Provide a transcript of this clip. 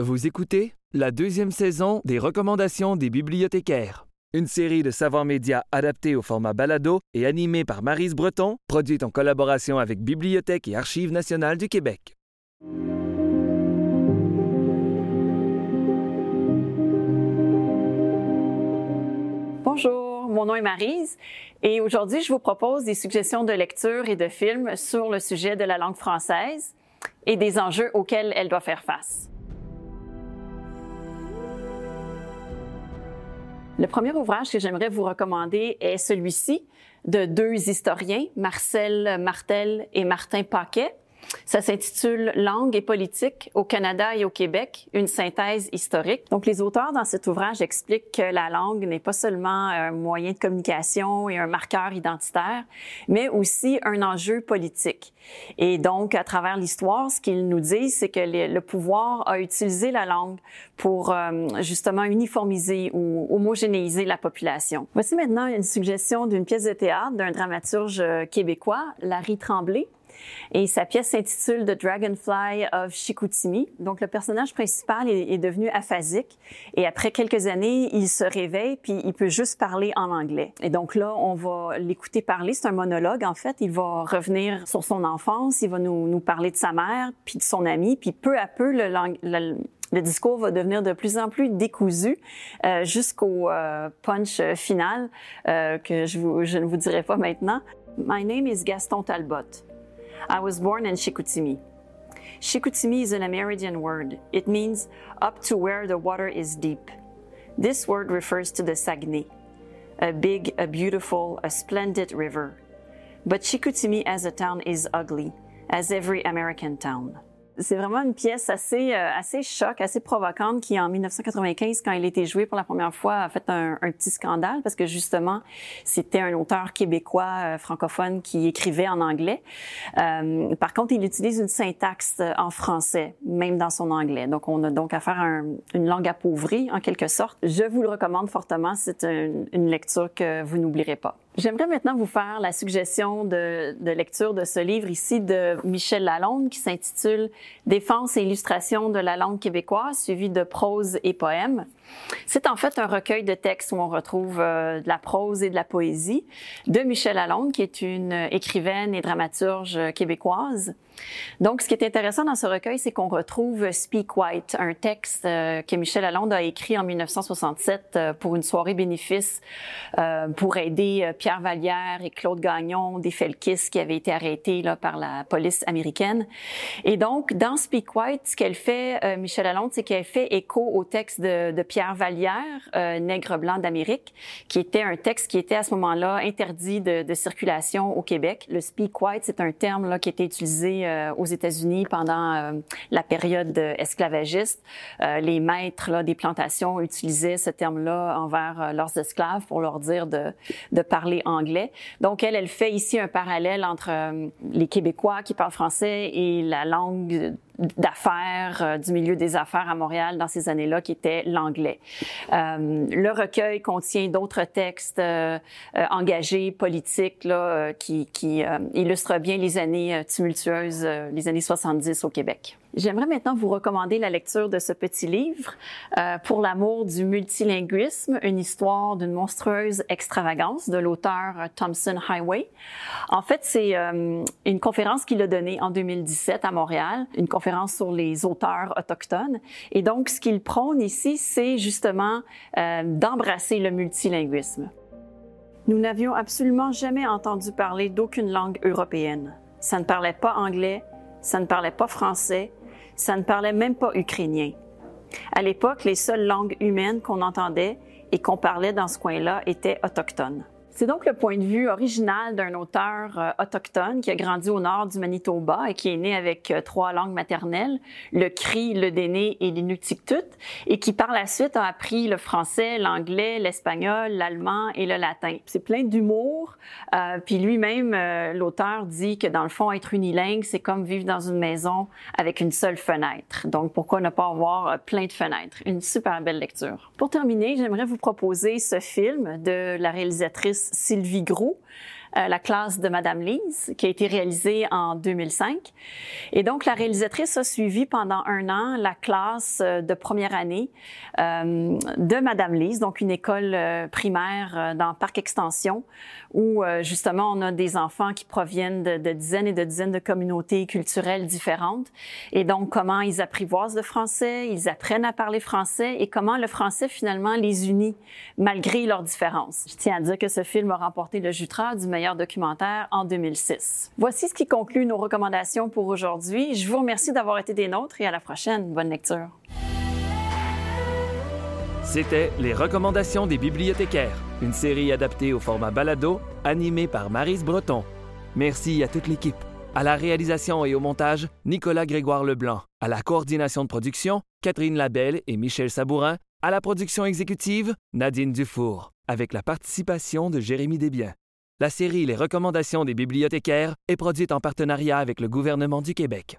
Vous écoutez la deuxième saison des recommandations des bibliothécaires, une série de savoirs médias adaptés au format balado et animée par Marise Breton, produite en collaboration avec Bibliothèque et Archives nationales du Québec. Bonjour, mon nom est Marise et aujourd'hui je vous propose des suggestions de lecture et de films sur le sujet de la langue française et des enjeux auxquels elle doit faire face. Le premier ouvrage que j'aimerais vous recommander est celui-ci de deux historiens, Marcel Martel et Martin Paquet. Ça s'intitule Langue et politique au Canada et au Québec, une synthèse historique. Donc, les auteurs dans cet ouvrage expliquent que la langue n'est pas seulement un moyen de communication et un marqueur identitaire, mais aussi un enjeu politique. Et donc, à travers l'histoire, ce qu'ils nous disent, c'est que le pouvoir a utilisé la langue pour euh, justement uniformiser ou homogénéiser la population. Voici maintenant une suggestion d'une pièce de théâtre d'un dramaturge québécois, Larry Tremblay, et sa pièce s'intitule The Dragonfly of Chicoutimi. Donc, le personnage principal est, devenu aphasique. Et après quelques années, il se réveille, puis il peut juste parler en anglais. Et donc là, on va l'écouter parler. C'est un monologue, en fait. Il va revenir sur son enfance. Il va nous, parler de sa mère, puis de son ami. Puis peu à peu, le, discours va devenir de plus en plus décousu euh, jusqu'au euh, punch final euh, que je, je ne vous dirai pas maintenant. My name is Gaston Talbot. I was born in Chicoutimi. Chicoutimi is an Amerindian word. It means up to where the water is deep. This word refers to the Saguenay, a big, a beautiful, a splendid river. But Chicoutimi as a town is ugly, as every American town. C'est vraiment une pièce assez euh, assez choc, assez provocante qui en 1995 quand il a été joué pour la première fois a fait un, un petit scandale parce que justement c'était un auteur québécois euh, francophone qui écrivait en anglais. Euh, par contre, il utilise une syntaxe en français même dans son anglais. Donc on a donc affaire à une langue appauvrie en quelque sorte. Je vous le recommande fortement, c'est une lecture que vous n'oublierez pas. J'aimerais maintenant vous faire la suggestion de, lecture de ce livre ici de Michel Lalonde qui s'intitule Défense et illustration de la langue québécoise, suivi de prose et poèmes. C'est en fait un recueil de textes où on retrouve euh, de la prose et de la poésie de Michel Lalonde, qui est une écrivaine et dramaturge québécoise. Donc, ce qui est intéressant dans ce recueil, c'est qu'on retrouve Speak White, un texte euh, que Michel Lalonde a écrit en 1967 euh, pour une soirée bénéfice pour aider Pierre Vallière et Claude Gagnon des Felkis qui avaient été arrêtés par la police américaine. Et donc, dans Speak White, ce qu'elle fait, Michel Lalonde, c'est qu'elle fait écho au texte de, Pierre Vallière, euh, Nègre blanc d'Amérique, qui était un texte qui était à ce moment-là interdit de, circulation au Québec. Le speak white, c'est un terme qui était utilisé euh, aux États-Unis pendant euh, la période esclavagiste. Euh, les maîtres des plantations utilisaient ce terme-là envers leurs esclaves pour leur dire de, de, parler anglais. Donc, elle, elle fait ici un parallèle entre les Québécois qui parlent français et la langue d'affaires, euh, du milieu des affaires à Montréal dans ces années-là, qui était l'anglais. Euh, le recueil contient d'autres textes euh, engagés, politiques, là, qui, qui illustrent bien les années tumultueuses, les années 70 au Québec. J'aimerais maintenant vous recommander la lecture de ce petit livre, euh, Pour l'amour du multilinguisme, une histoire d'une monstrueuse extravagance de l'auteur Thompson Highway. En fait, c'est euh, une conférence qu'il a donnée en 2017 à Montréal, une conférence sur les auteurs autochtones. Et donc, ce qu'il prône ici, c'est justement euh, d'embrasser le multilinguisme. Nous n'avions absolument jamais entendu parler d'aucune langue européenne. Ça ne parlait pas anglais, ça ne parlait pas français, ça ne parlait même pas ukrainien. À l'époque, les seules langues humaines qu'on entendait et qu'on parlait dans ce coin-là étaient autochtones. C'est donc le point de vue original d'un auteur euh, autochtone qui a grandi au nord du Manitoba et qui est né avec euh, trois langues maternelles, le Cri, le Déné et l'Inuktitut, et qui par la suite a appris le français, l'anglais, l'espagnol, l'allemand et le latin. C'est plein d'humour. Euh, puis lui-même, l'auteur dit que dans le fond, être unilingue, c'est comme vivre dans une maison avec une seule fenêtre. Donc pourquoi ne pas avoir plein de fenêtres? Une super belle lecture. Pour terminer, j'aimerais vous proposer ce film de la réalisatrice Sylvie Gros. Euh, La classe de Madame Lise, qui a été réalisée en 2005. Et donc, la réalisatrice a suivi pendant un an la classe euh, de première année euh, de Madame Lise, donc une école primaire dans Parc Extension, où justement on a des enfants qui proviennent de, de, dizaines et de dizaines de communautés culturelles différentes. Et donc, comment ils apprivoisent le français, ils apprennent à parler français et comment le français finalement les unit malgré leurs différences. Je tiens à dire que ce film a remporté le Jutra du documentaire en 2006. Voici ce qui conclut nos recommandations pour aujourd'hui. Je vous remercie d'avoir été des nôtres et à la prochaine. Bonne lecture. C'était Les recommandations des bibliothécaires, une série adaptée au format balado, animée par Marise Breton. Merci à toute l'équipe. À la réalisation et au montage, Nicolas Grégoire Leblanc. À la coordination de production, Catherine Labelle et Michel Sabourin. À la production exécutive, Nadine Dufour, avec la participation de Jérémy Desbiens. La série Les recommandations des bibliothécaires est produite en partenariat avec le gouvernement du Québec.